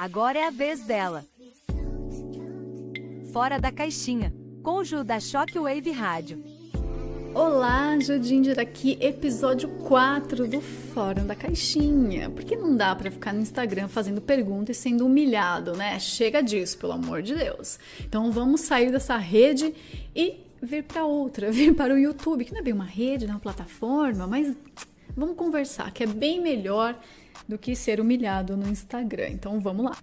Agora é a vez dela. Fora da caixinha, com o Ju da Shockwave Rádio. Olá, Judinder aqui, episódio 4 do Fórum da Caixinha. Porque não dá para ficar no Instagram fazendo perguntas e sendo humilhado, né? Chega disso, pelo amor de Deus. Então vamos sair dessa rede e vir para outra, vir para o YouTube, que não é bem uma rede, não é uma plataforma, mas vamos conversar, que é bem melhor do que ser humilhado no Instagram. Então vamos lá.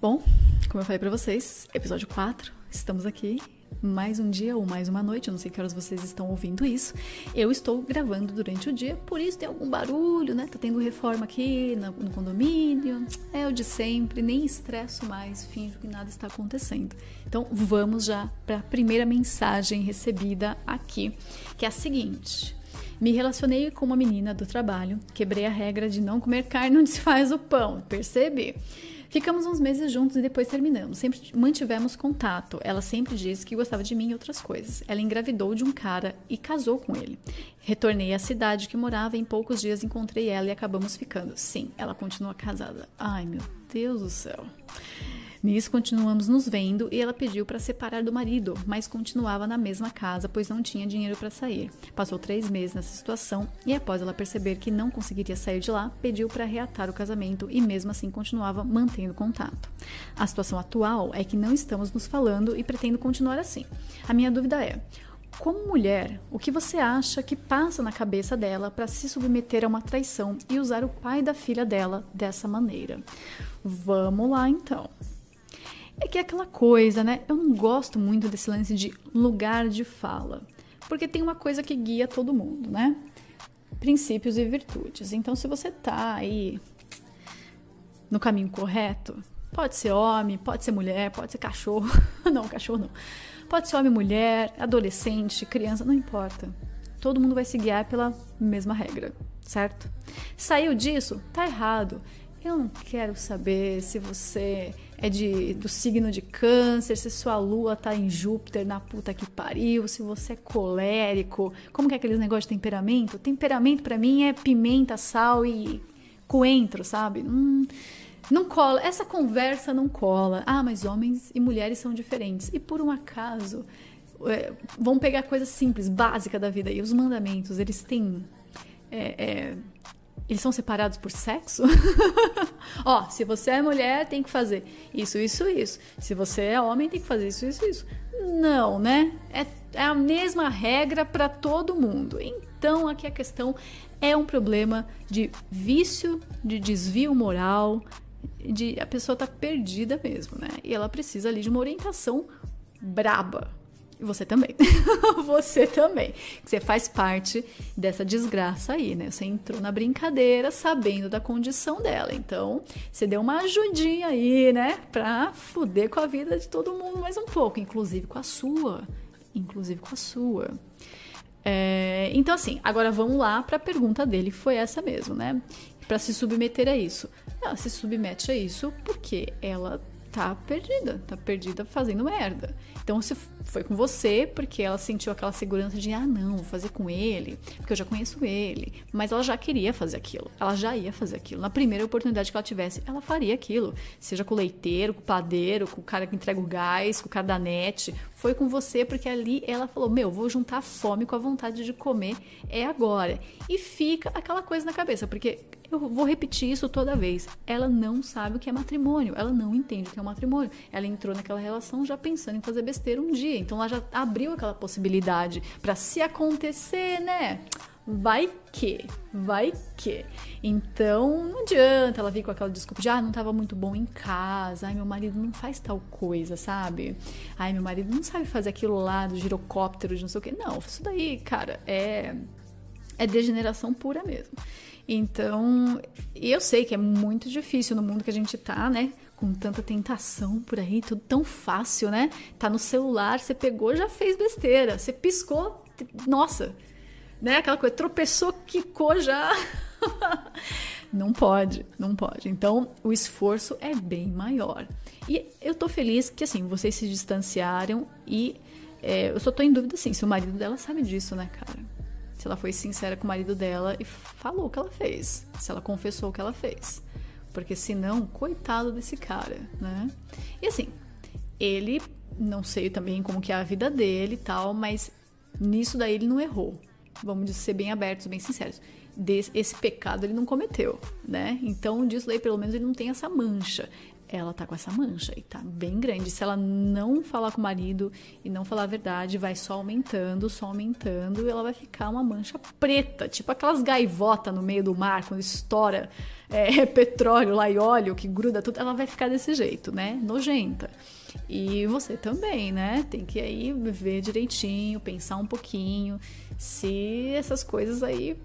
Bom, como eu falei para vocês, episódio 4, estamos aqui mais um dia ou mais uma noite, eu não sei que horas vocês estão ouvindo isso. Eu estou gravando durante o dia, por isso tem algum barulho, né? Tá tendo reforma aqui no, no condomínio. É o de sempre, nem estresso mais, finjo que nada está acontecendo. Então vamos já para a primeira mensagem recebida aqui, que é a seguinte. Me relacionei com uma menina do trabalho, quebrei a regra de não comer carne onde se faz o pão, percebi? Ficamos uns meses juntos e depois terminamos. Sempre mantivemos contato. Ela sempre disse que gostava de mim e outras coisas. Ela engravidou de um cara e casou com ele. Retornei à cidade que morava em poucos dias encontrei ela e acabamos ficando. Sim, ela continua casada. Ai, meu Deus do céu. Nisso continuamos nos vendo e ela pediu para separar do marido, mas continuava na mesma casa, pois não tinha dinheiro para sair. Passou três meses nessa situação e, após ela perceber que não conseguiria sair de lá, pediu para reatar o casamento e, mesmo assim, continuava mantendo contato. A situação atual é que não estamos nos falando e pretendo continuar assim. A minha dúvida é. Como mulher, o que você acha que passa na cabeça dela para se submeter a uma traição e usar o pai da filha dela dessa maneira? Vamos lá então. É que é aquela coisa, né? Eu não gosto muito desse lance de lugar de fala. Porque tem uma coisa que guia todo mundo, né? Princípios e virtudes. Então, se você tá aí no caminho correto, pode ser homem, pode ser mulher, pode ser cachorro. não, cachorro não. Pode ser homem, mulher, adolescente, criança, não importa. Todo mundo vai se guiar pela mesma regra, certo? Saiu disso? Tá errado. Eu não quero saber se você é de, do signo de câncer, se sua lua tá em Júpiter na puta que pariu, se você é colérico. Como que é aqueles negócios de temperamento? Temperamento para mim é pimenta, sal e coentro, sabe? Hum, não cola. Essa conversa não cola. Ah, mas homens e mulheres são diferentes. E por um acaso, é, vão pegar coisa simples, básica da vida. E os mandamentos, eles têm. É, é, eles são separados por sexo? Ó, se você é mulher, tem que fazer isso, isso, isso. Se você é homem, tem que fazer isso, isso, isso. Não, né? É, é a mesma regra para todo mundo. Então, aqui a questão é um problema de vício, de desvio moral, de a pessoa tá perdida mesmo, né? E ela precisa ali de uma orientação braba. E você também. você também. Você faz parte dessa desgraça aí, né? Você entrou na brincadeira sabendo da condição dela. Então, você deu uma ajudinha aí, né? Pra fuder com a vida de todo mundo mais um pouco, inclusive com a sua. Inclusive com a sua. É, então, assim, agora vamos lá para a pergunta dele, que foi essa mesmo, né? Para se submeter a isso. Ela se submete a isso porque ela tá perdida, tá perdida fazendo merda. Então se foi com você porque ela sentiu aquela segurança de ah não, vou fazer com ele, porque eu já conheço ele, mas ela já queria fazer aquilo. Ela já ia fazer aquilo. Na primeira oportunidade que ela tivesse, ela faria aquilo, seja com o leiteiro, com o padeiro, com o cara que entrega o gás, com o cara da net. Foi com você porque ali ela falou: "Meu, vou juntar a fome com a vontade de comer é agora". E fica aquela coisa na cabeça, porque eu vou repetir isso toda vez. Ela não sabe o que é matrimônio, ela não entende o que é um matrimônio. Ela entrou naquela relação já pensando em fazer besteira um dia, então ela já abriu aquela possibilidade para se acontecer, né? Vai que, vai que. Então não adianta ela vir com aquela desculpa de ah, não estava muito bom em casa, ai, meu marido não faz tal coisa, sabe? Ai, meu marido não sabe fazer aquilo lá do girocóptero, de não sei o que. Não, isso daí, cara, é, é degeneração pura mesmo. Então, eu sei que é muito difícil no mundo que a gente tá, né? Com tanta tentação por aí, tudo tão fácil, né? Tá no celular, você pegou, já fez besteira. Você piscou, nossa, né? Aquela coisa, tropeçou, quicou já. não pode, não pode. Então, o esforço é bem maior. E eu tô feliz que, assim, vocês se distanciaram e é, eu só tô em dúvida, assim, se o marido dela sabe disso, né, cara? se ela foi sincera com o marido dela e falou o que ela fez, se ela confessou o que ela fez. Porque senão, coitado desse cara, né? E assim, ele, não sei também como que é a vida dele e tal, mas nisso daí ele não errou. Vamos ser bem abertos, bem sinceros. Desse, esse pecado ele não cometeu, né? Então, disso daí, pelo menos, ele não tem essa mancha ela tá com essa mancha e tá bem grande. Se ela não falar com o marido e não falar a verdade, vai só aumentando, só aumentando, e ela vai ficar uma mancha preta, tipo aquelas gaivotas no meio do mar, quando estoura é, petróleo lá e óleo que gruda tudo, ela vai ficar desse jeito, né? Nojenta. E você também, né? Tem que aí ver direitinho, pensar um pouquinho se essas coisas aí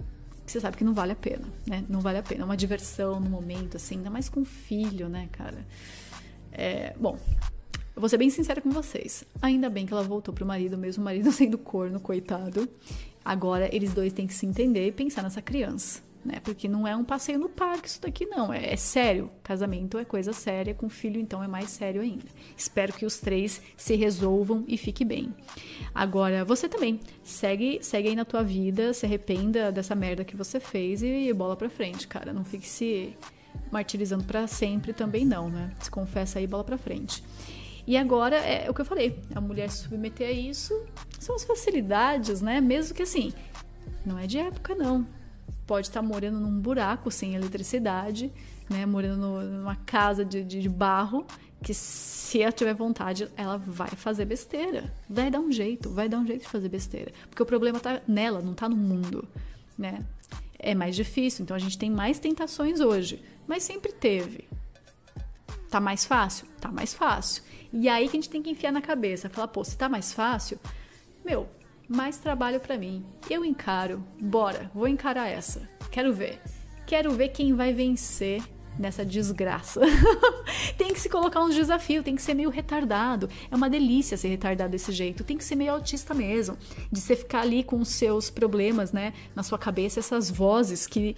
você sabe que não vale a pena, né? Não vale a pena. É uma diversão no momento, assim, ainda mais com filho, né, cara? É, bom, eu vou ser bem sincera com vocês. Ainda bem que ela voltou pro marido, mesmo o marido sendo corno, coitado. Agora eles dois têm que se entender e pensar nessa criança né? Porque não é um passeio no parque isso daqui, não. É, é, sério. Casamento é coisa séria, com filho, então, é mais sério ainda. Espero que os três se resolvam e fique bem. Agora, você também. Segue, segue aí na tua vida, se arrependa dessa merda que você fez e bola pra frente, cara. Não fique se martirizando para sempre também, não, né? Se confessa aí, bola pra frente. E agora, é o que eu falei, a mulher se submeter a isso são as facilidades, né? Mesmo que assim, não é de época, não pode estar tá morando num buraco sem eletricidade, né? Morando numa casa de, de, de barro, que se ela tiver vontade, ela vai fazer besteira. Vai dar um jeito, vai dar um jeito de fazer besteira. Porque o problema tá nela, não tá no mundo, né? É mais difícil, então a gente tem mais tentações hoje. Mas sempre teve. Tá mais fácil? Tá mais fácil. E aí que a gente tem que enfiar na cabeça, falar, pô, se tá mais fácil, meu, mais trabalho para mim. Eu encaro. Bora, vou encarar essa. Quero ver. Quero ver quem vai vencer nessa desgraça. tem que se colocar uns desafios, tem que ser meio retardado. É uma delícia ser retardado desse jeito. Tem que ser meio autista mesmo, de você ficar ali com os seus problemas, né, na sua cabeça, essas vozes que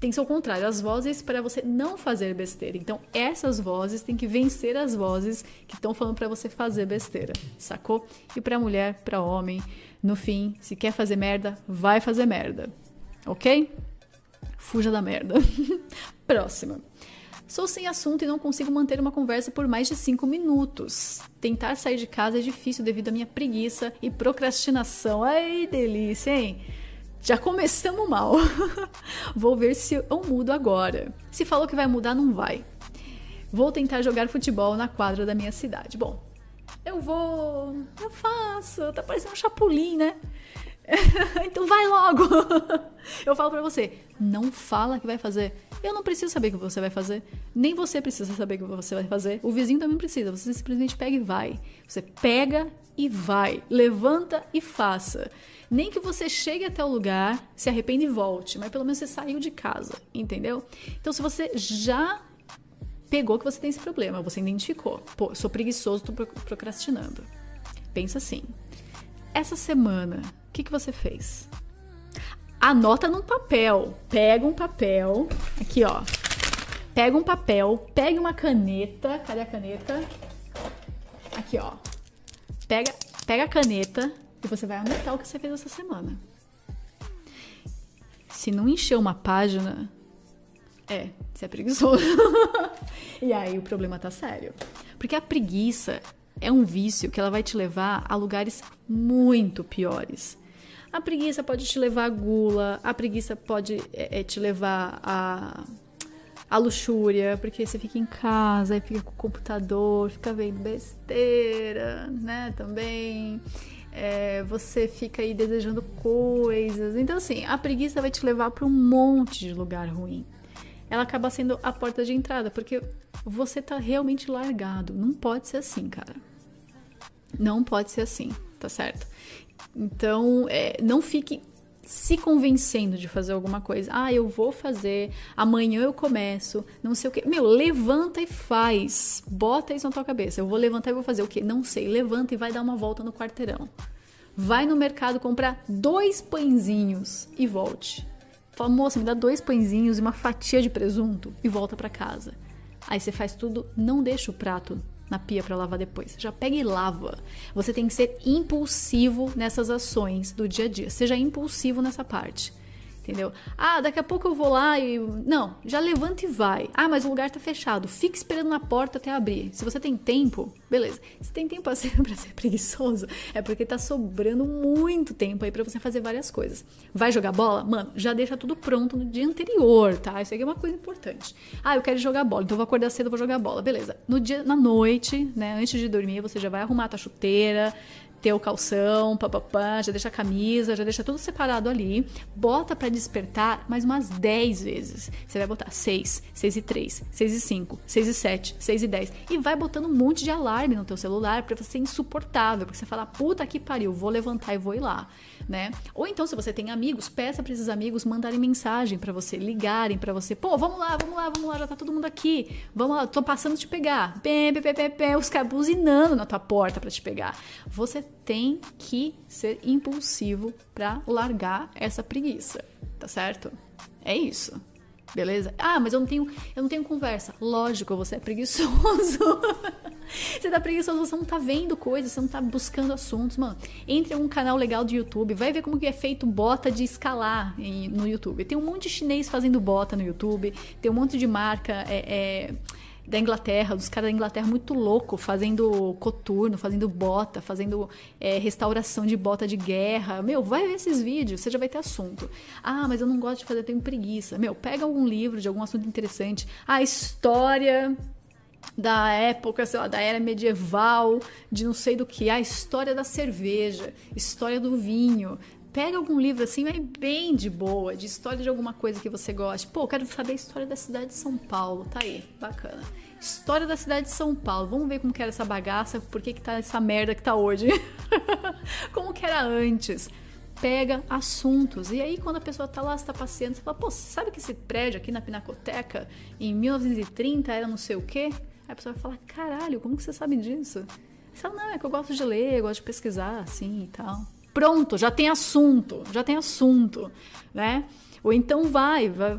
tem que ser o contrário, as vozes para você não fazer besteira. Então, essas vozes tem que vencer as vozes que estão falando para você fazer besteira, sacou? E para mulher, para homem, no fim, se quer fazer merda, vai fazer merda. OK? Fuja da merda. Próxima. Sou sem assunto e não consigo manter uma conversa por mais de 5 minutos. Tentar sair de casa é difícil devido à minha preguiça e procrastinação. Ai, delícia, hein? Já começamos mal. Vou ver se eu mudo agora. Se falou que vai mudar, não vai. Vou tentar jogar futebol na quadra da minha cidade. Bom, eu vou. Eu faço. Tá parecendo um chapulim, né? então vai logo. eu falo para você, não fala que vai fazer. Eu não preciso saber o que você vai fazer. Nem você precisa saber o que você vai fazer. O vizinho também precisa. Você simplesmente pega e vai. Você pega e vai. Levanta e faça. Nem que você chegue até o lugar, se arrependa e volte, mas pelo menos você saiu de casa, entendeu? Então, se você já pegou que você tem esse problema, você identificou, pô, sou preguiçoso, tô procrastinando. Pensa assim: essa semana que, que você fez? Anota num papel. Pega um papel. Aqui, ó. Pega um papel. Pega uma caneta. Cadê a caneta? Aqui, ó. Pega, pega a caneta e você vai anotar o que você fez essa semana. Se não encher uma página, é, você é preguiçoso. e aí o problema tá sério. Porque a preguiça é um vício que ela vai te levar a lugares muito piores. A preguiça pode te levar à gula, a preguiça pode é, é, te levar a, a luxúria, porque você fica em casa e fica com o computador, fica vendo besteira, né? Também. É, você fica aí desejando coisas. Então, assim, a preguiça vai te levar para um monte de lugar ruim. Ela acaba sendo a porta de entrada, porque você tá realmente largado. Não pode ser assim, cara. Não pode ser assim, tá certo? Então, é, não fique se convencendo de fazer alguma coisa. Ah, eu vou fazer, amanhã eu começo, não sei o que. Meu, levanta e faz. Bota isso na tua cabeça. Eu vou levantar e vou fazer o quê? Não sei. Levanta e vai dar uma volta no quarteirão. Vai no mercado comprar dois pãezinhos e volte. Fala, moça, me dá dois pãezinhos e uma fatia de presunto e volta para casa. Aí você faz tudo, não deixa o prato na pia para lavar depois. Já pega e lava. Você tem que ser impulsivo nessas ações do dia a dia. Seja impulsivo nessa parte. Entendeu? Ah, daqui a pouco eu vou lá e. Não, já levanta e vai. Ah, mas o lugar tá fechado. Fica esperando na porta até abrir. Se você tem tempo, beleza. Se tem tempo assim pra ser preguiçoso, é porque tá sobrando muito tempo aí para você fazer várias coisas. Vai jogar bola? Mano, já deixa tudo pronto no dia anterior, tá? Isso aqui é uma coisa importante. Ah, eu quero jogar bola, então eu vou acordar cedo, vou jogar bola. Beleza. No dia, na noite, né, antes de dormir, você já vai arrumar a tua chuteira, ter o calção, papapá, já deixa a camisa, já deixa tudo separado ali. Bota para despertar mais umas 10 vezes. Você vai botar 6, 6 e 3, 6 e 5, 6 e 7, 6 e 10. E vai botando um monte de alarme no teu celular para você ser insuportável, porque você fala, puta que pariu, vou levantar e vou ir lá né? Ou então, se você tem amigos, peça para esses amigos mandarem mensagem para você, ligarem para você. Pô, vamos lá, vamos lá, vamos lá, já tá todo mundo aqui. Vamos lá, tô passando te pegar. Pé, pé, pé, pé, os caras buzinando na tua porta para te pegar. Você tem que ser impulsivo para largar essa preguiça, tá certo? É isso. Beleza? Ah, mas eu não tenho, eu não tenho conversa. Lógico, você é preguiçoso. você tá preguiçoso, você não tá vendo coisas, você não tá buscando assuntos, mano. Entre em um canal legal de YouTube, vai ver como que é feito bota de escalar em, no YouTube. Tem um monte de chinês fazendo bota no YouTube, tem um monte de marca é, é da Inglaterra, dos caras da Inglaterra muito louco, fazendo coturno, fazendo bota, fazendo é, restauração de bota de guerra. Meu, vai ver esses vídeos, você já vai ter assunto. Ah, mas eu não gosto de fazer, eu tenho preguiça. Meu, pega algum livro de algum assunto interessante. A história da época, sei lá, da era medieval, de não sei do que, a história da cerveja, história do vinho. Pega algum livro assim, bem de boa, de história de alguma coisa que você goste. Pô, quero saber a história da cidade de São Paulo. Tá aí, bacana. História da cidade de São Paulo. Vamos ver como que era essa bagaça, por que, que tá essa merda que tá hoje. como que era antes. Pega assuntos. E aí, quando a pessoa tá lá, você tá passeando, você fala, pô, sabe que esse prédio aqui na Pinacoteca, em 1930, era não sei o quê? Aí a pessoa vai falar, caralho, como que você sabe disso? Você fala, não, é que eu gosto de ler, eu gosto de pesquisar, assim e tal. Pronto, já tem assunto, já tem assunto, né? Ou então vai, vai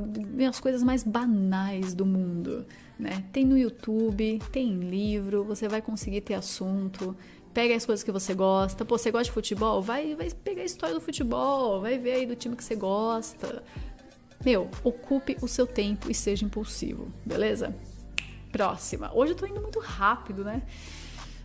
as coisas mais banais do mundo, né? Tem no YouTube, tem livro, você vai conseguir ter assunto. Pega as coisas que você gosta. Pô, você gosta de futebol? Vai, vai pegar a história do futebol, vai ver aí do time que você gosta. Meu, ocupe o seu tempo e seja impulsivo, beleza? Próxima. Hoje eu tô indo muito rápido, né?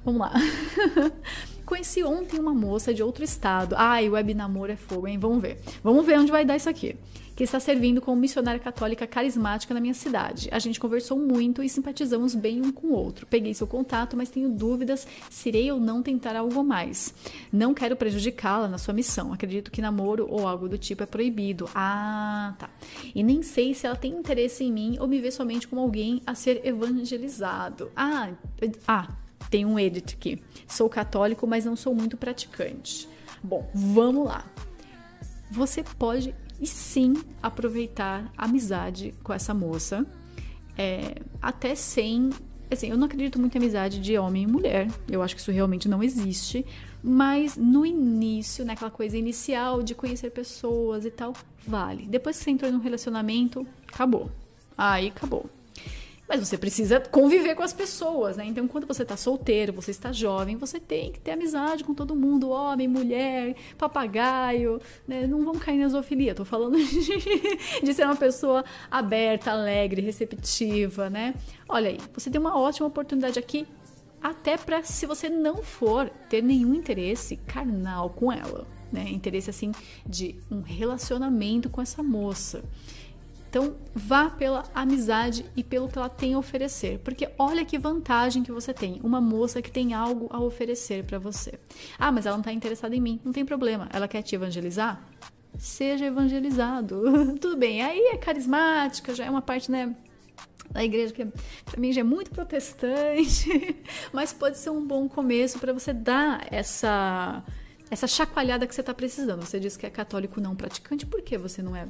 Vamos lá. Conheci ontem uma moça de outro estado. Ai, web namoro é fogo, hein? Vamos ver. Vamos ver onde vai dar isso aqui. Que está servindo como missionária católica carismática na minha cidade. A gente conversou muito e simpatizamos bem um com o outro. Peguei seu contato, mas tenho dúvidas se irei ou não tentar algo mais. Não quero prejudicá-la na sua missão. Acredito que namoro ou algo do tipo é proibido. Ah, tá. E nem sei se ela tem interesse em mim ou me vê somente como alguém a ser evangelizado. Ah, ah tem um edit aqui. Sou católico, mas não sou muito praticante. Bom, vamos lá. Você pode e sim aproveitar a amizade com essa moça, é, até sem. Assim, eu não acredito muito em amizade de homem e mulher, eu acho que isso realmente não existe, mas no início, naquela coisa inicial de conhecer pessoas e tal, vale. Depois que você entrou num relacionamento, acabou. Aí acabou. Mas você precisa conviver com as pessoas, né? Então, quando você está solteiro, você está jovem, você tem que ter amizade com todo mundo, homem, mulher, papagaio, né? Não vão cair na zoofilia. Tô falando de, de ser uma pessoa aberta, alegre, receptiva, né? Olha aí, você tem uma ótima oportunidade aqui, até para se você não for ter nenhum interesse carnal com ela, né? Interesse assim de um relacionamento com essa moça. Então, vá pela amizade e pelo que ela tem a oferecer, porque olha que vantagem que você tem, uma moça que tem algo a oferecer para você. Ah, mas ela não está interessada em mim, não tem problema. Ela quer te evangelizar? Seja evangelizado. Tudo bem. Aí é carismática, já é uma parte, né, da igreja que para mim já é muito protestante, mas pode ser um bom começo para você dar essa essa chacoalhada que você está precisando. Você diz que é católico não praticante, por que você não é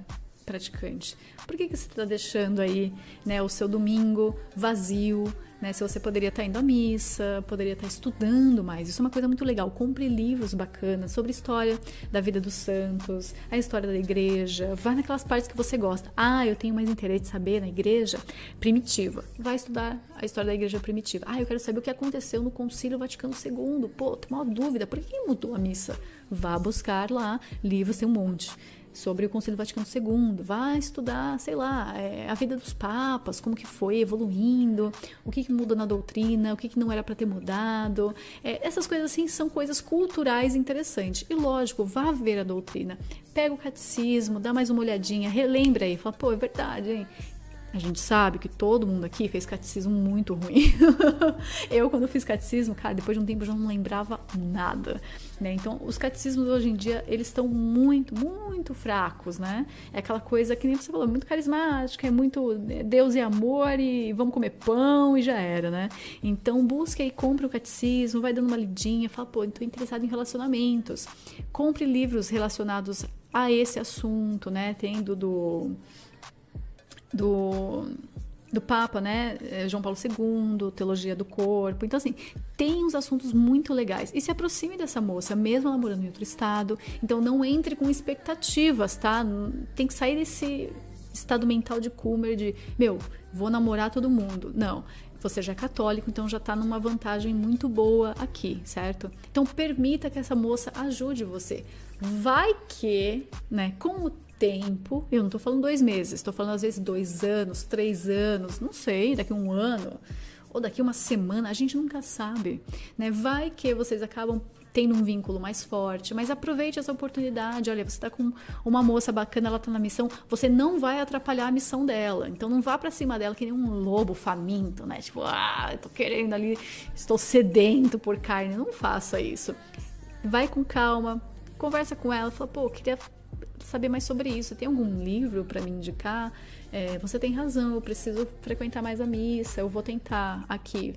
praticante? Por que, que você está deixando aí né, o seu domingo vazio? Né? Se você poderia estar tá indo à missa, poderia estar tá estudando mais. Isso é uma coisa muito legal. Compre livros bacanas sobre história da vida dos santos, a história da igreja. Vá naquelas partes que você gosta. Ah, eu tenho mais interesse de saber na igreja primitiva. Vai estudar a história da igreja primitiva. Ah, eu quero saber o que aconteceu no Concílio Vaticano II. Pô, tem uma dúvida. Por que mudou a missa? Vá buscar lá livros, tem um monte sobre o Concílio Vaticano II, vai estudar, sei lá, é, a vida dos papas, como que foi evoluindo, o que, que mudou na doutrina, o que, que não era para ter mudado. É, essas coisas assim são coisas culturais interessantes. E lógico, vá ver a doutrina, pega o catecismo, dá mais uma olhadinha, relembra aí, fala, pô, é verdade, hein? A gente sabe que todo mundo aqui fez catecismo muito ruim. eu, quando fiz catecismo, cara, depois de um tempo eu já não lembrava nada, né? Então, os catecismos hoje em dia, eles estão muito, muito fracos, né? É aquela coisa que nem você falou, muito carismática, é muito né, Deus e amor e vamos comer pão e já era, né? Então, busque e compre o catecismo, vai dando uma lidinha, fala, pô, estou interessado em relacionamentos. Compre livros relacionados a esse assunto, né? Tendo do do, do Papa, né? É, João Paulo II, Teologia do Corpo. Então, assim, tem uns assuntos muito legais. E se aproxime dessa moça, mesmo ela morando em outro estado. Então, não entre com expectativas, tá? Tem que sair desse estado mental de Kummer de, meu, vou namorar todo mundo. Não. Você já é católico, então já está numa vantagem muito boa aqui, certo? Então permita que essa moça ajude você. Vai que, né, com tempo, eu não estou falando dois meses, estou falando às vezes dois anos, três anos, não sei, daqui um ano ou daqui uma semana, a gente nunca sabe, né? Vai que vocês acabam tendo um vínculo mais forte, mas aproveite essa oportunidade. Olha, você está com uma moça bacana, ela está na missão, você não vai atrapalhar a missão dela. Então não vá para cima dela que nem um lobo faminto, né? Tipo, ah, eu tô querendo ali, estou sedento por carne. Não faça isso. Vai com calma, conversa com ela, fala, pô, queria saber mais sobre isso. Tem algum livro para me indicar? É, você tem razão, eu preciso frequentar mais a missa, eu vou tentar aqui.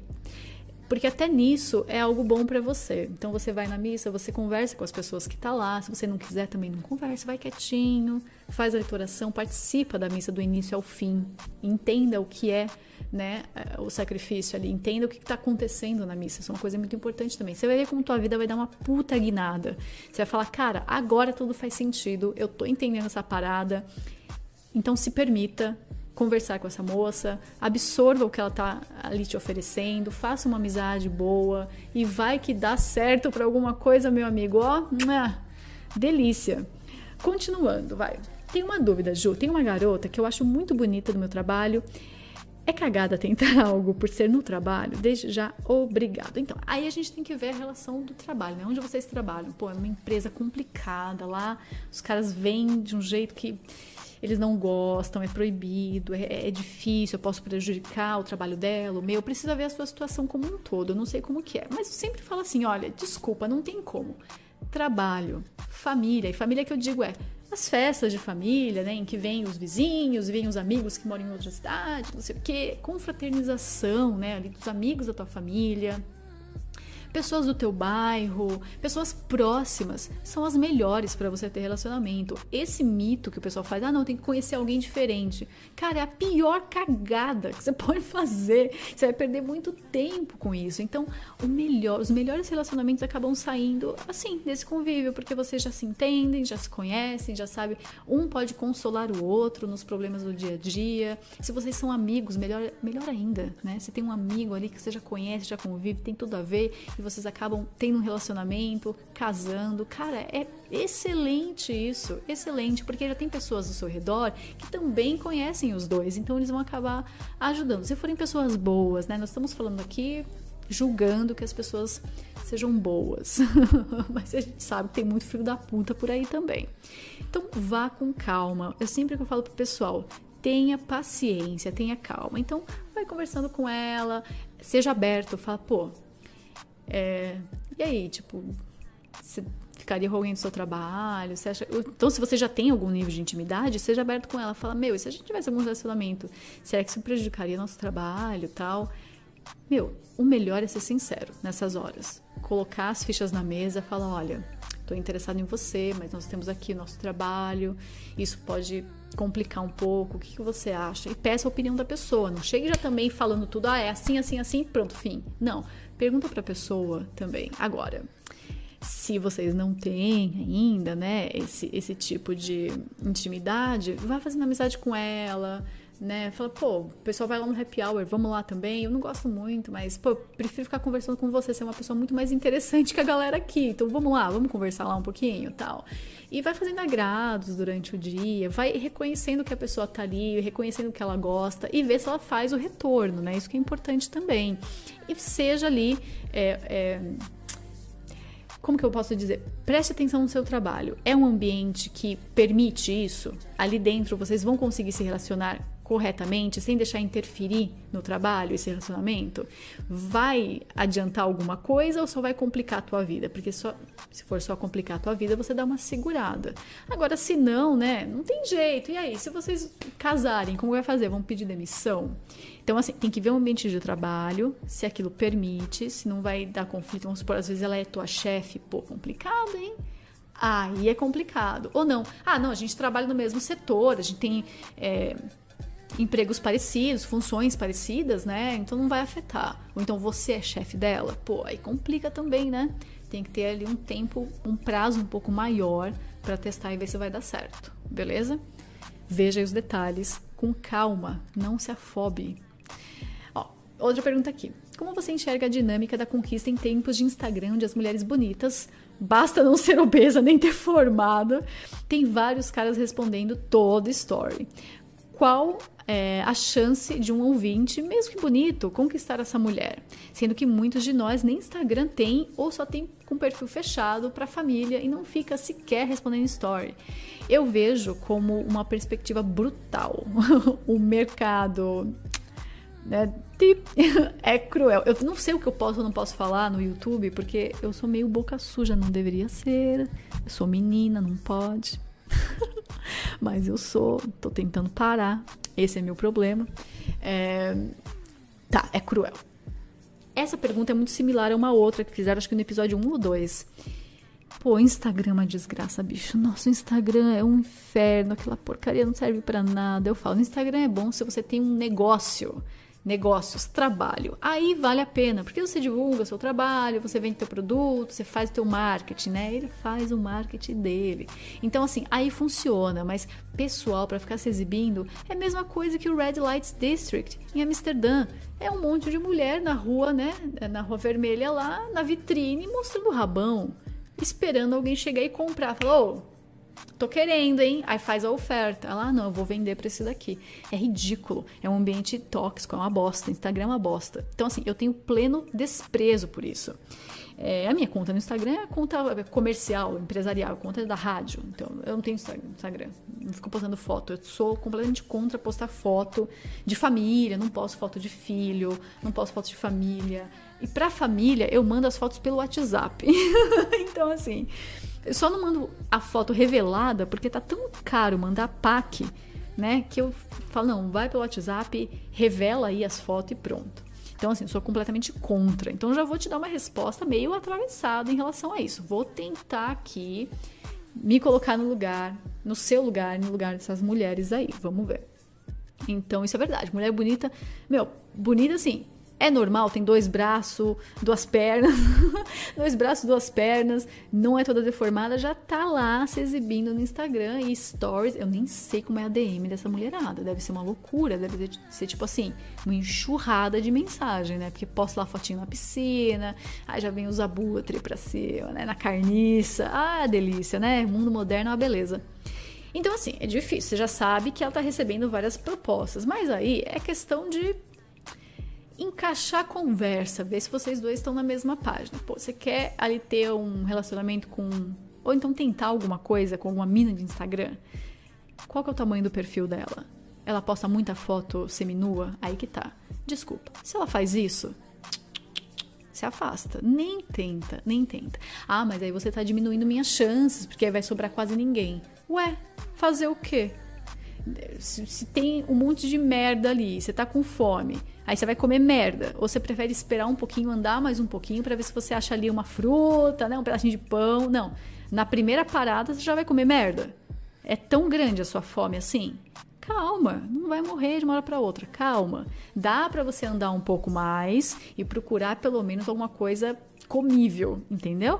Porque até nisso é algo bom para você. Então você vai na missa, você conversa com as pessoas que tá lá. Se você não quiser também não conversa, vai quietinho, faz a oração, participa da missa do início ao fim, entenda o que é né, o sacrifício ali, entenda o que está acontecendo na missa. Isso é uma coisa muito importante também. Você vai ver como tua vida vai dar uma puta guinada. Você vai falar, cara, agora tudo faz sentido, eu tô entendendo essa parada. Então se permita conversar com essa moça, absorva o que ela está ali te oferecendo, faça uma amizade boa e vai que dá certo para alguma coisa, meu amigo. Ó, delícia. Continuando, vai. Tem uma dúvida, Ju. Tem uma garota que eu acho muito bonita do meu trabalho. É cagada tentar algo por ser no trabalho? Desde já, obrigado. Então, aí a gente tem que ver a relação do trabalho, né? Onde vocês trabalham? Pô, é uma empresa complicada lá, os caras vêm de um jeito que eles não gostam, é proibido, é, é, difícil, eu posso prejudicar o trabalho dela, o meu. Precisa ver a sua situação como um todo, eu não sei como que é. Mas eu sempre falo assim, olha, desculpa, não tem como. Trabalho, família, e família que eu digo é as festas de família, né, em que vêm os vizinhos, vêm os amigos que moram em outra cidade, não sei o quê, confraternização, né, ali dos amigos da tua família, Pessoas do teu bairro, pessoas próximas, são as melhores para você ter relacionamento. Esse mito que o pessoal faz, ah, não, tem que conhecer alguém diferente. Cara, é a pior cagada que você pode fazer. Você vai perder muito tempo com isso. Então, melhor, os melhores relacionamentos acabam saindo assim, desse convívio, porque vocês já se entendem, já se conhecem, já sabe, um pode consolar o outro nos problemas do dia a dia. Se vocês são amigos, melhor, melhor ainda, né? Se tem um amigo ali que você já conhece, já convive, tem tudo a ver e vocês acabam tendo um relacionamento, casando. Cara, é excelente isso, excelente, porque já tem pessoas ao seu redor que também conhecem os dois, então eles vão acabar ajudando. Se forem pessoas boas, né? Nós estamos falando aqui julgando que as pessoas sejam boas, mas a gente sabe que tem muito filho da puta por aí também. Então vá com calma. Eu sempre que eu falo pro pessoal, tenha paciência, tenha calma. Então vai conversando com ela, seja aberto, fala, pô, é, e aí, tipo, você ficaria alguém do seu trabalho? Você acha... Então, se você já tem algum nível de intimidade, seja aberto com ela. Fala, meu, e se a gente tivesse algum relacionamento, será que isso prejudicaria nosso trabalho tal? Meu, o melhor é ser sincero nessas horas. Colocar as fichas na mesa, falar, olha, estou interessado em você, mas nós temos aqui nosso trabalho, isso pode complicar um pouco, o que, que você acha? E peça a opinião da pessoa, não chegue já também falando tudo, ah, é assim, assim, assim, pronto, fim. Não, pergunta para a pessoa também. Agora, se vocês não têm ainda, né, esse, esse tipo de intimidade, vá fazendo amizade com ela, né? Fala, pô, o pessoal vai lá no happy hour, vamos lá também. Eu não gosto muito, mas, pô, prefiro ficar conversando com você, ser uma pessoa muito mais interessante que a galera aqui. Então vamos lá, vamos conversar lá um pouquinho tal. E vai fazendo agrados durante o dia, vai reconhecendo que a pessoa tá ali, reconhecendo que ela gosta e ver se ela faz o retorno, né? Isso que é importante também. E seja ali. É, é, como que eu posso dizer? Preste atenção no seu trabalho. É um ambiente que permite isso? Ali dentro vocês vão conseguir se relacionar corretamente, sem deixar interferir no trabalho, esse relacionamento, vai adiantar alguma coisa ou só vai complicar a tua vida? Porque só, se for só complicar a tua vida, você dá uma segurada. Agora, se não, né, não tem jeito. E aí, se vocês casarem, como vai fazer? Vão pedir demissão? Então, assim, tem que ver o ambiente de trabalho, se aquilo permite, se não vai dar conflito. Vamos supor, às vezes ela é tua chefe, pô, complicado, hein? Aí é complicado. Ou não. Ah, não, a gente trabalha no mesmo setor, a gente tem é, empregos parecidos, funções parecidas, né? Então não vai afetar. Ou então você é chefe dela, pô, aí complica também, né? Tem que ter ali um tempo, um prazo um pouco maior para testar e ver se vai dar certo, beleza? Veja os detalhes com calma, não se afobe. Ó, outra pergunta aqui. Como você enxerga a dinâmica da conquista em tempos de Instagram, onde as mulheres bonitas, basta não ser obesa nem ter formado, tem vários caras respondendo toda story qual é, a chance de um ouvinte, mesmo que bonito, conquistar essa mulher? Sendo que muitos de nós nem Instagram tem ou só tem com perfil fechado para família e não fica sequer respondendo story. Eu vejo como uma perspectiva brutal. o mercado né, é cruel. Eu não sei o que eu posso ou não posso falar no YouTube, porque eu sou meio boca suja, não deveria ser. Eu sou menina, não pode. Mas eu sou, tô tentando parar. Esse é meu problema. É... Tá, é cruel. Essa pergunta é muito similar a uma outra que fizeram, acho que no episódio 1 ou 2. Pô, Instagram é uma desgraça, bicho. Nosso Instagram é um inferno, aquela porcaria não serve para nada. Eu falo, Instagram é bom se você tem um negócio negócios, trabalho, aí vale a pena, porque você divulga seu trabalho, você vende teu produto, você faz o teu marketing, né? Ele faz o marketing dele. Então, assim, aí funciona, mas pessoal, para ficar se exibindo, é a mesma coisa que o Red Lights District em Amsterdã. É um monte de mulher na rua, né? Na rua vermelha lá, na vitrine, mostrando o rabão, esperando alguém chegar e comprar. Falou, tô querendo, hein? Aí faz a oferta. Ela, ah, não, eu vou vender pra esse daqui. É ridículo. É um ambiente tóxico, é uma bosta. Instagram é uma bosta. Então, assim, eu tenho pleno desprezo por isso. É, a minha conta no Instagram é conta comercial, empresarial, conta da rádio. Então, eu não tenho Instagram. Não fico postando foto. Eu sou completamente contra postar foto de família. Não posto foto de filho, não posto foto de família. E pra família, eu mando as fotos pelo WhatsApp. então, assim. Eu só não mando a foto revelada porque tá tão caro mandar pack, né? Que eu falo, não, vai pelo WhatsApp, revela aí as fotos e pronto. Então, assim, sou completamente contra. Então, já vou te dar uma resposta meio atravessada em relação a isso. Vou tentar aqui me colocar no lugar, no seu lugar, no lugar dessas mulheres aí. Vamos ver. Então, isso é verdade. Mulher bonita, meu, bonita assim, é normal, tem dois braços, duas pernas, dois braços, duas pernas, não é toda deformada, já tá lá se exibindo no Instagram e stories. Eu nem sei como é a DM dessa mulherada, deve ser uma loucura, deve ser tipo assim, uma enxurrada de mensagem, né? Porque posta lá fotinho na piscina, aí já vem os abutre pra cima, né? Na carniça, ah, delícia, né? Mundo moderno é uma beleza. Então, assim, é difícil. Você já sabe que ela tá recebendo várias propostas, mas aí é questão de encaixar a conversa, ver se vocês dois estão na mesma página. Pô, você quer ali ter um relacionamento com. Ou então tentar alguma coisa com alguma mina de Instagram? Qual que é o tamanho do perfil dela? Ela posta muita foto seminua? Aí que tá. Desculpa. Se ela faz isso, se afasta. Nem tenta, nem tenta. Ah, mas aí você tá diminuindo minhas chances, porque aí vai sobrar quase ninguém. Ué, fazer o quê? Se, se, tem um monte de merda ali, você tá com fome, aí você vai comer merda. Ou você prefere esperar um pouquinho, andar mais um pouquinho para ver se você acha ali uma fruta, né, um pedacinho de pão. Não. Na primeira parada você já vai comer merda. É tão grande a sua fome assim? Calma, não vai morrer de uma hora para outra. Calma. Dá para você andar um pouco mais e procurar pelo menos alguma coisa comível, entendeu?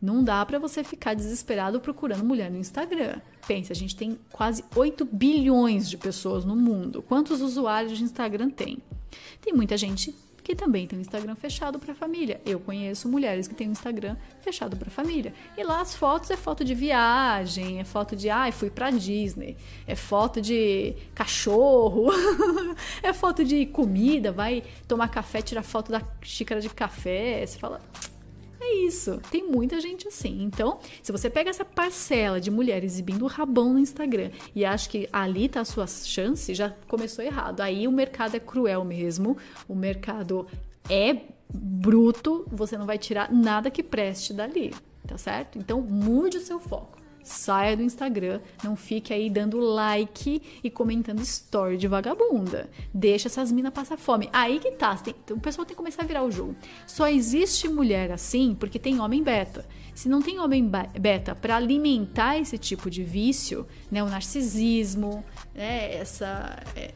Não dá para você ficar desesperado procurando mulher no Instagram. Pense, a gente tem quase 8 bilhões de pessoas no mundo. Quantos usuários de Instagram tem? Tem muita gente que também tem um Instagram fechado para família. Eu conheço mulheres que têm um Instagram fechado para família. E lá as fotos é foto de viagem, é foto de, ai, ah, fui para Disney, é foto de cachorro, é foto de comida, vai tomar café, tirar foto da xícara de café, você fala, é isso. Tem muita gente assim. Então, se você pega essa parcela de mulheres exibindo o rabão no Instagram e acha que ali tá a sua chance, já começou errado. Aí o mercado é cruel mesmo. O mercado é bruto, você não vai tirar nada que preste dali, tá certo? Então, mude o seu foco. Saia do Instagram, não fique aí dando like e comentando story de vagabunda. Deixa essas minas passar fome. Aí que tá, tem, o pessoal tem que começar a virar o jogo. Só existe mulher assim porque tem homem beta. Se não tem homem beta para alimentar esse tipo de vício, né, o narcisismo, né, essa é,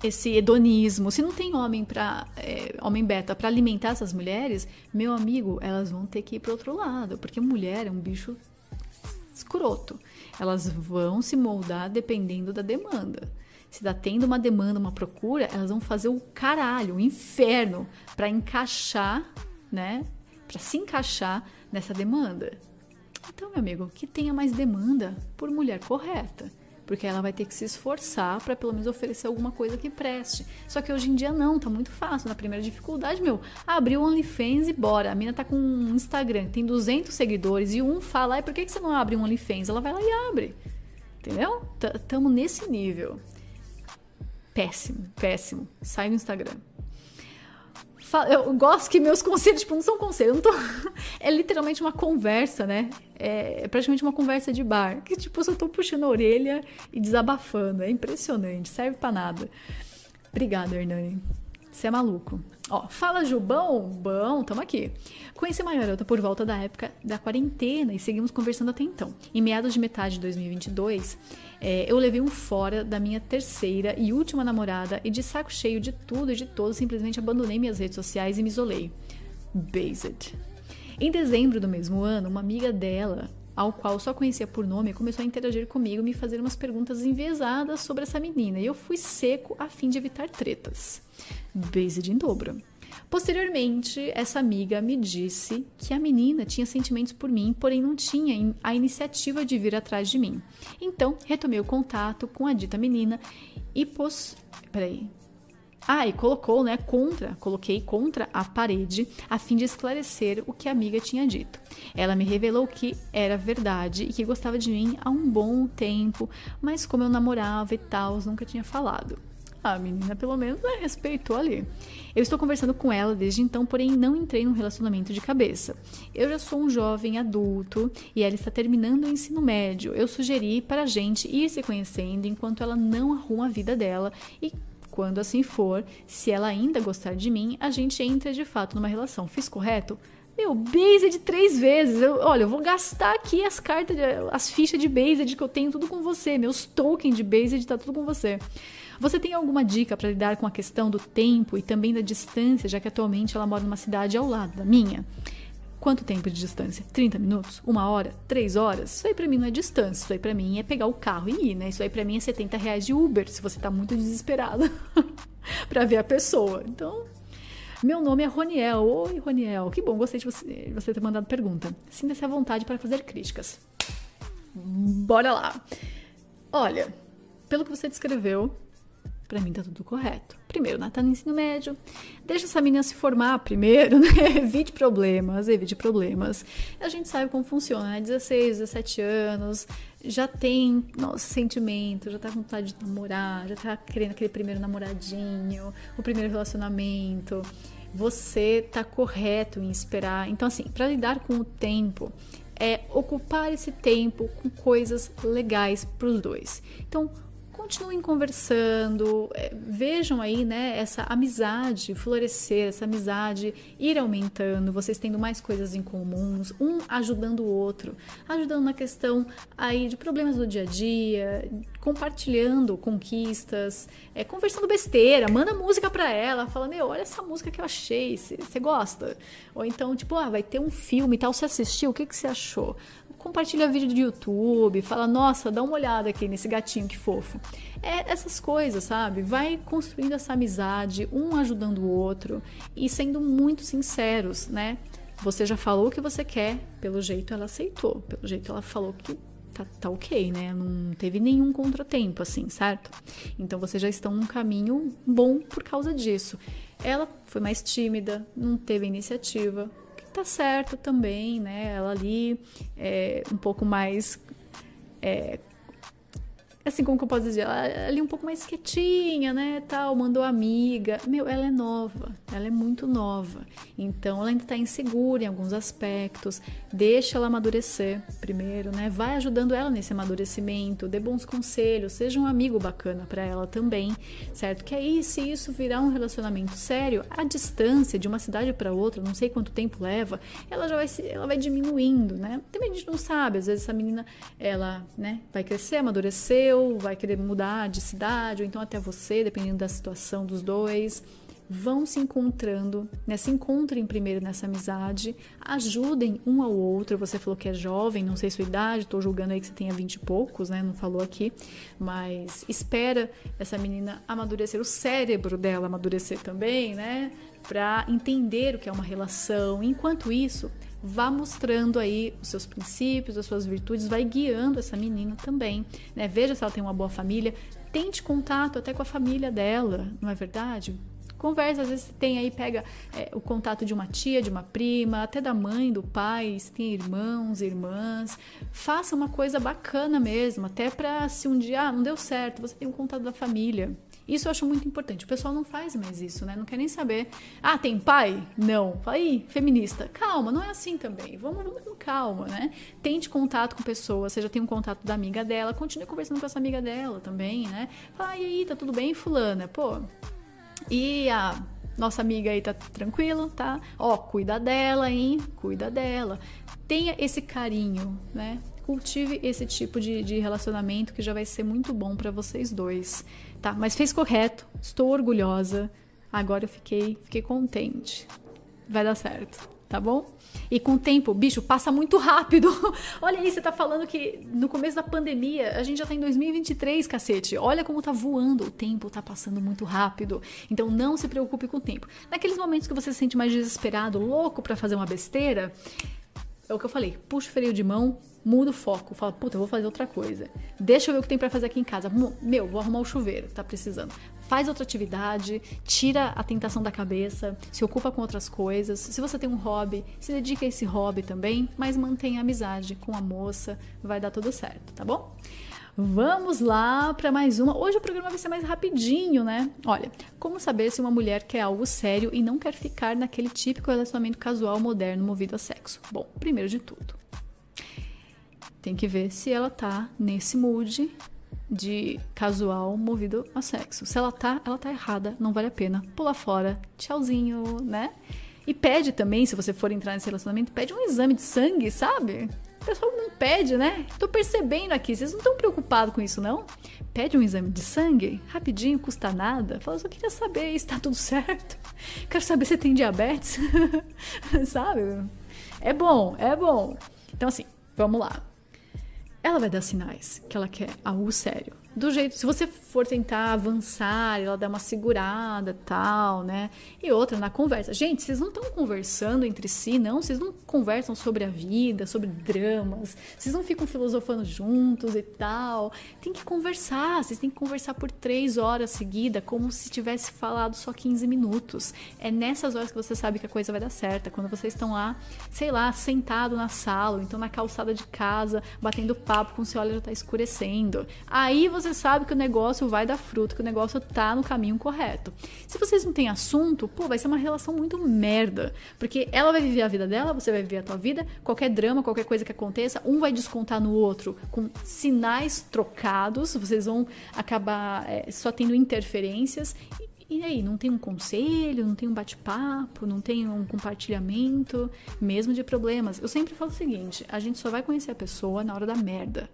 esse hedonismo, se não tem homem para é, homem beta para alimentar essas mulheres, meu amigo, elas vão ter que ir para outro lado, porque mulher é um bicho escroto. Elas vão se moldar dependendo da demanda. Se está tendo uma demanda, uma procura, elas vão fazer o caralho, o inferno para encaixar, né? Para se encaixar nessa demanda. Então, meu amigo, que tenha mais demanda por mulher correta porque ela vai ter que se esforçar para pelo menos oferecer alguma coisa que preste. Só que hoje em dia não, tá muito fácil. Na primeira dificuldade, meu, abriu o OnlyFans e bora. A mina tá com um Instagram, tem 200 seguidores e um fala, ai, por que, que você não abre um OnlyFans? Ela vai lá e abre. Entendeu? Tamo nesse nível. Péssimo, péssimo. Sai do Instagram eu gosto que meus conselhos, tipo, não são conselhos, tô... é literalmente uma conversa, né? É praticamente uma conversa de bar, que tipo, eu só tô puxando a orelha e desabafando, é impressionante, serve para nada. Obrigada, Hernani. Você é maluco. Ó, fala Jubão, bom, tamo aqui. Conheci uma garota por volta da época da quarentena e seguimos conversando até então. Em meados de metade de 2022, é, eu levei um fora da minha terceira e última namorada e de saco cheio de tudo e de todos, simplesmente abandonei minhas redes sociais e me isolei. Based. Em dezembro do mesmo ano, uma amiga dela, ao qual só conhecia por nome, começou a interagir comigo e me fazer umas perguntas enviesadas sobre essa menina, e eu fui seco a fim de evitar tretas. Based em dobro. Posteriormente, essa amiga me disse que a menina tinha sentimentos por mim, porém não tinha a iniciativa de vir atrás de mim. Então, retomei o contato com a dita menina e pos... Peraí. Ah, e colocou, né, contra, coloquei contra a parede a fim de esclarecer o que a amiga tinha dito. Ela me revelou que era verdade e que gostava de mim há um bom tempo, mas como eu namorava e tal, nunca tinha falado. A menina, pelo menos, né, respeitou ali. Eu estou conversando com ela desde então, porém não entrei num relacionamento de cabeça. Eu já sou um jovem adulto e ela está terminando o ensino médio. Eu sugeri para a gente ir se conhecendo enquanto ela não arruma a vida dela e quando assim for, se ela ainda gostar de mim, a gente entra de fato numa relação. Fiz correto? Meu, Based três vezes. Eu, olha, eu vou gastar aqui as cartas, de, as fichas de Based que eu tenho tudo com você. Meus tokens de Based tá tudo com você. Você tem alguma dica para lidar com a questão do tempo e também da distância, já que atualmente ela mora numa cidade ao lado da minha? Quanto tempo de distância? 30 minutos? Uma hora? Três horas? Isso aí pra mim não é distância. Isso aí pra mim é pegar o carro e ir, né? Isso aí pra mim é 70 reais de Uber, se você tá muito desesperado pra ver a pessoa. Então, meu nome é Roniel. Oi, Roniel. Que bom, gostei de você, de você ter mandado pergunta. Sinta-se à vontade para fazer críticas. Bora lá. Olha, pelo que você descreveu, para mim tá tudo correto. Primeiro, né, tá no ensino médio, deixa essa menina se formar primeiro, né? Evite problemas, evite problemas. A gente sabe como funciona, né? 16, 17 anos, já tem nosso sentimento, já tá com vontade de namorar, já tá querendo aquele primeiro namoradinho, o primeiro relacionamento. Você tá correto em esperar. Então, assim, para lidar com o tempo, é ocupar esse tempo com coisas legais para os dois. Então, continuem conversando, é, vejam aí, né, essa amizade florescer, essa amizade ir aumentando, vocês tendo mais coisas em comuns, um ajudando o outro, ajudando na questão aí de problemas do dia a dia, compartilhando conquistas, é, conversando besteira, manda música pra ela, fala, meu, olha essa música que eu achei, você gosta? Ou então, tipo, ah, vai ter um filme e tal, você assistiu, o que, que você achou? Compartilha vídeo do YouTube, fala, nossa, dá uma olhada aqui nesse gatinho que fofo. É essas coisas, sabe? Vai construindo essa amizade, um ajudando o outro e sendo muito sinceros, né? Você já falou o que você quer, pelo jeito ela aceitou, pelo jeito ela falou que tá, tá ok, né? Não teve nenhum contratempo, assim, certo? Então vocês já estão num caminho bom por causa disso. Ela foi mais tímida, não teve iniciativa, tá certo também, né? Ela ali é um pouco mais é, assim como que eu posso dizer, ela é ali um pouco mais quietinha, né, tal, mandou amiga. Meu, ela é nova, ela é muito nova. Então ela ainda tá insegura em alguns aspectos. Deixa ela amadurecer primeiro, né? Vai ajudando ela nesse amadurecimento, dê bons conselhos, seja um amigo bacana para ela também, certo? Que aí se isso virar um relacionamento sério, a distância de uma cidade para outra, não sei quanto tempo leva, ela já vai ela vai diminuindo, né? Também a gente não sabe, às vezes essa menina ela, né, vai crescer, amadurecer vai querer mudar de cidade, ou então até você, dependendo da situação dos dois. Vão se encontrando, né? Se encontrem primeiro nessa amizade, ajudem um ao outro. Você falou que é jovem, não sei sua idade, tô julgando aí que você tenha vinte e poucos, né? Não falou aqui, mas espera essa menina amadurecer, o cérebro dela amadurecer também, né? Para entender o que é uma relação. Enquanto isso, vá mostrando aí os seus princípios, as suas virtudes, vai guiando essa menina também, né? Veja se ela tem uma boa família, tente contato até com a família dela, não é verdade? Conversa, às vezes tem aí, pega é, o contato de uma tia, de uma prima, até da mãe, do pai, se tem irmãos, irmãs. Faça uma coisa bacana mesmo, até para se um dia ah, não deu certo, você tem um contato da família. Isso eu acho muito importante. O pessoal não faz mais isso, né? Não quer nem saber. Ah, tem pai? Não. Aí, feminista. Calma, não é assim também. Vamos, vamos com calma, né? Tente contato com pessoas. Já tem um contato da amiga dela. Continue conversando com essa amiga dela também, né? Fala, e aí, tá tudo bem, fulana? Pô. E a nossa amiga aí tá tranquilo, tá? Ó, cuida dela, hein? Cuida dela. Tenha esse carinho, né? Cultive esse tipo de, de relacionamento que já vai ser muito bom para vocês dois tá? Mas fez correto, estou orgulhosa. Agora eu fiquei, fiquei contente. Vai dar certo, tá bom? E com o tempo, bicho, passa muito rápido. Olha aí, você tá falando que no começo da pandemia, a gente já tá em 2023, cacete. Olha como tá voando, o tempo tá passando muito rápido. Então não se preocupe com o tempo. Naqueles momentos que você se sente mais desesperado, louco para fazer uma besteira, é o que eu falei, puxa o freio de mão, muda o foco, fala, puta, eu vou fazer outra coisa. Deixa eu ver o que tem para fazer aqui em casa. Meu, vou arrumar o chuveiro, tá precisando. Faz outra atividade, tira a tentação da cabeça, se ocupa com outras coisas. Se você tem um hobby, se dedica a esse hobby também, mas mantenha a amizade com a moça, vai dar tudo certo, tá bom? Vamos lá para mais uma. Hoje o programa vai ser mais rapidinho, né? Olha, como saber se uma mulher quer algo sério e não quer ficar naquele típico relacionamento casual moderno movido a sexo? Bom, primeiro de tudo, tem que ver se ela tá nesse mood de casual movido a sexo. Se ela tá, ela tá errada, não vale a pena. Pula fora, tchauzinho, né? E pede também, se você for entrar nesse relacionamento, pede um exame de sangue, sabe? O pessoal não pede, né? Tô percebendo aqui, vocês não estão preocupados com isso, não? Pede um exame de sangue, rapidinho, custa nada. Fala, só queria saber se tá tudo certo. Quero saber se tem diabetes, sabe? É bom, é bom. Então, assim, vamos lá ela vai dar sinais que ela quer algo sério do jeito, se você for tentar avançar, ela dá uma segurada, tal, né? E outra na conversa. Gente, vocês não estão conversando entre si, não? Vocês não conversam sobre a vida, sobre dramas. Vocês não ficam filosofando juntos e tal. Tem que conversar. Vocês têm que conversar por três horas seguida, como se tivesse falado só 15 minutos. É nessas horas que você sabe que a coisa vai dar certa. Quando vocês estão lá, sei lá, sentado na sala, ou então na calçada de casa, batendo papo, com seu olho já tá escurecendo. Aí você você sabe que o negócio vai dar fruto, que o negócio tá no caminho correto. Se vocês não têm assunto, pô, vai ser uma relação muito merda. Porque ela vai viver a vida dela, você vai viver a tua vida, qualquer drama, qualquer coisa que aconteça, um vai descontar no outro com sinais trocados, vocês vão acabar é, só tendo interferências e aí, não tem um conselho, não tem um bate-papo, não tem um compartilhamento, mesmo de problemas. Eu sempre falo o seguinte: a gente só vai conhecer a pessoa na hora da merda.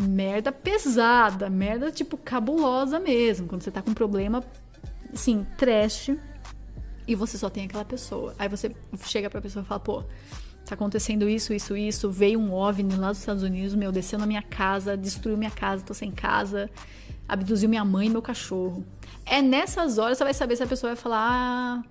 Merda pesada, merda tipo cabulosa mesmo. Quando você tá com um problema, assim, trash, e você só tem aquela pessoa. Aí você chega pra pessoa e fala, pô, tá acontecendo isso, isso, isso. Veio um OVNI lá dos Estados Unidos, meu, desceu na minha casa, destruiu minha casa, tô sem casa, abduziu minha mãe e meu cachorro. É nessas horas você vai saber se a pessoa vai falar. Ah,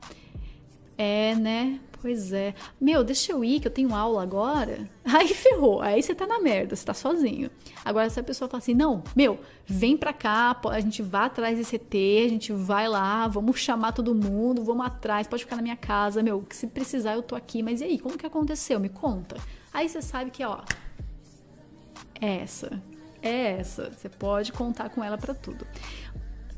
é, né? Pois é. Meu, deixa eu ir, que eu tenho aula agora. Aí ferrou. Aí você tá na merda, você tá sozinho. Agora, se a pessoa fala assim: não, meu, vem pra cá, a gente vai atrás desse ET, a gente vai lá, vamos chamar todo mundo, vamos atrás, pode ficar na minha casa, meu, se precisar eu tô aqui. Mas e aí, como que aconteceu? Me conta. Aí você sabe que, ó, é essa. É essa. Você pode contar com ela para tudo.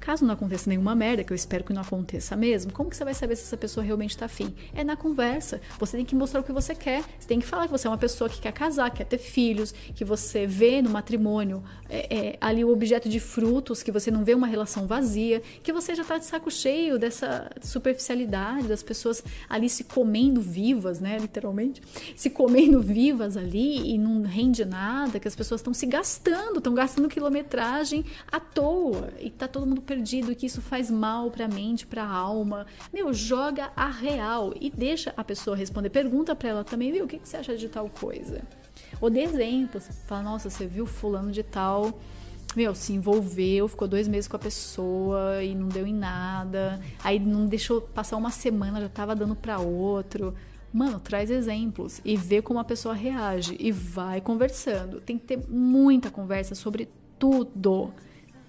Caso não aconteça nenhuma merda, que eu espero que não aconteça mesmo, como que você vai saber se essa pessoa realmente tá afim? É na conversa. Você tem que mostrar o que você quer. Você tem que falar que você é uma pessoa que quer casar, quer ter filhos, que você vê no matrimônio é, é, ali o objeto de frutos, que você não vê uma relação vazia, que você já tá de saco cheio dessa superficialidade, das pessoas ali se comendo vivas, né? Literalmente. Se comendo vivas ali e não rende nada, que as pessoas estão se gastando, estão gastando quilometragem à toa. E tá todo mundo perdido, que isso faz mal para a mente, para a alma. Meu, joga a real e deixa a pessoa responder. Pergunta para ela também, viu, o que, que você acha de tal coisa? Ou dê exemplos. Fala, nossa, você viu fulano de tal meu, se envolveu, ficou dois meses com a pessoa e não deu em nada. Aí não deixou passar uma semana, já tava dando para outro. Mano, traz exemplos e vê como a pessoa reage e vai conversando. Tem que ter muita conversa sobre tudo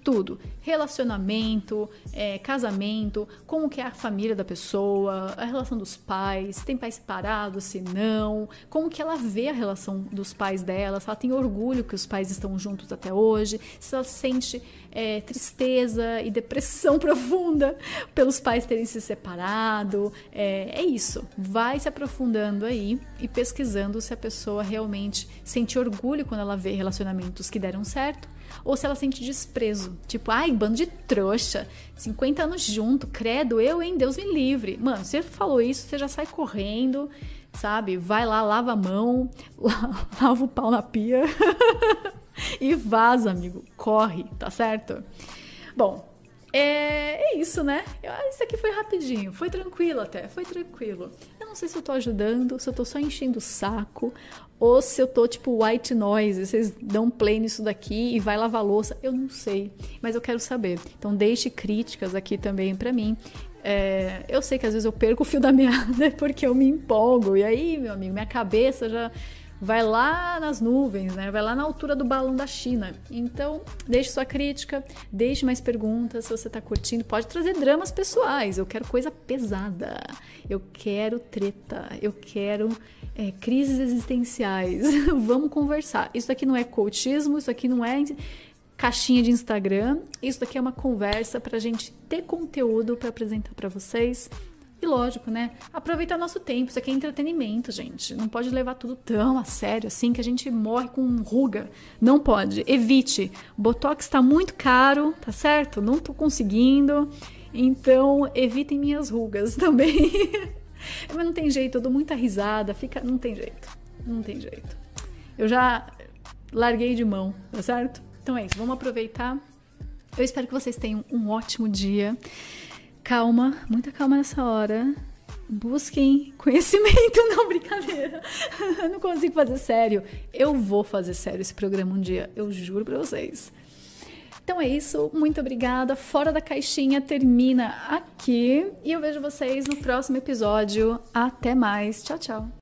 tudo. Relacionamento, é, casamento, como que é a família da pessoa, a relação dos pais, tem pais separados, se não, como que ela vê a relação dos pais dela, se ela tem orgulho que os pais estão juntos até hoje, se ela sente é, tristeza e depressão profunda pelos pais terem se separado. É, é isso. Vai se aprofundando aí e pesquisando se a pessoa realmente sente orgulho quando ela vê relacionamentos que deram certo ou se ela sente desprezo. Tipo, ai, bando de trouxa, 50 anos junto, credo, eu, hein, Deus me livre. Mano, você falou isso, você já sai correndo, sabe? Vai lá, lava a mão, lava o pau na pia e vaza, amigo. Corre, tá certo? Bom, é, é, isso, né? Isso aqui foi rapidinho, foi tranquilo até, foi tranquilo. Não sei se eu tô ajudando, se eu tô só enchendo o saco, ou se eu tô tipo white noise, vocês dão play nisso daqui e vai lavar louça, eu não sei, mas eu quero saber. Então deixe críticas aqui também para mim. É, eu sei que às vezes eu perco o fio da meada porque eu me empolgo, e aí, meu amigo, minha cabeça já vai lá nas nuvens, né? Vai lá na altura do balão da China. Então, deixe sua crítica, deixe mais perguntas se você tá curtindo. Pode trazer dramas pessoais. Eu quero coisa pesada. Eu quero treta. Eu quero é, crises existenciais. Vamos conversar. Isso aqui não é coachismo, isso aqui não é caixinha de Instagram. Isso daqui é uma conversa para gente ter conteúdo para apresentar para vocês. E lógico, né? Aproveitar nosso tempo. Isso aqui é entretenimento, gente. Não pode levar tudo tão a sério assim que a gente morre com ruga. Não pode. Evite. Botox está muito caro, tá certo? Não tô conseguindo. Então, evitem minhas rugas também. Mas não tem jeito, eu dou muita risada, fica. Não tem jeito. Não tem jeito. Eu já larguei de mão, tá certo? Então é isso, vamos aproveitar. Eu espero que vocês tenham um ótimo dia. Calma, muita calma nessa hora. Busquem conhecimento, não brincadeira. Eu não consigo fazer sério. Eu vou fazer sério esse programa um dia, eu juro pra vocês. Então é isso, muito obrigada. Fora da caixinha termina aqui e eu vejo vocês no próximo episódio. Até mais, tchau, tchau.